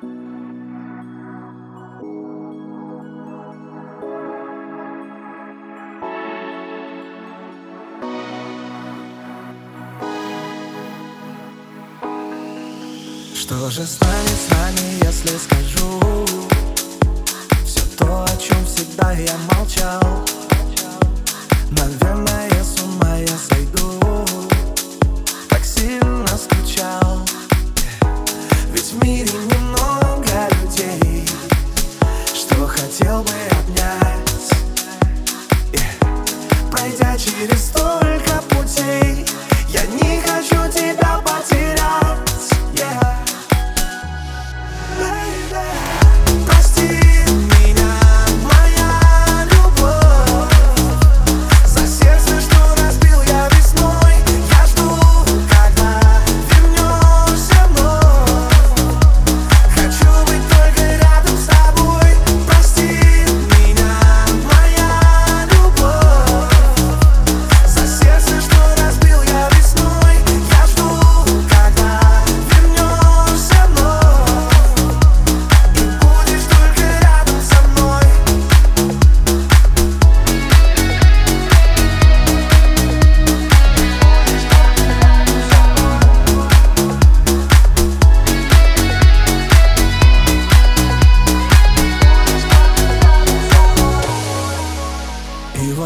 Что же станет с нами, если скажу Все то, о чем всегда я молчал? Наверное, Пройдя через столько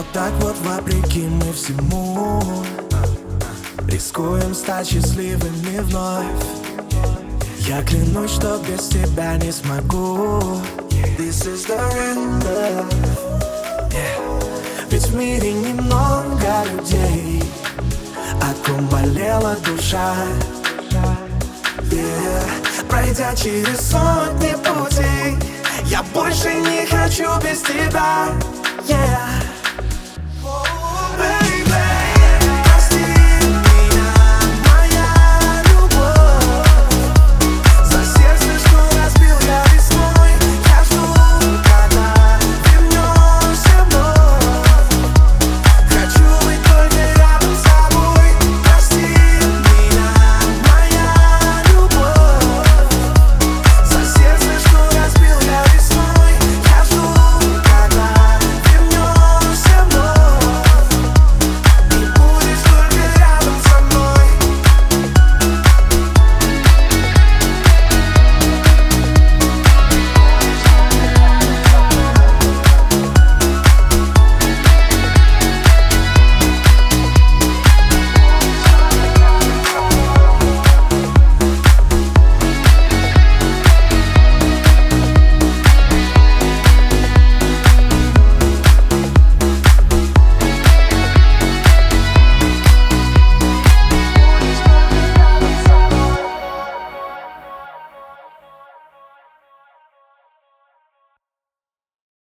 вот так вот вопреки мы всему Рискуем стать счастливыми вновь Я клянусь, что без тебя не смогу This is the love yeah. Ведь в мире немного людей О ком болела душа yeah. Пройдя через сотни путей Я больше не хочу без тебя yeah.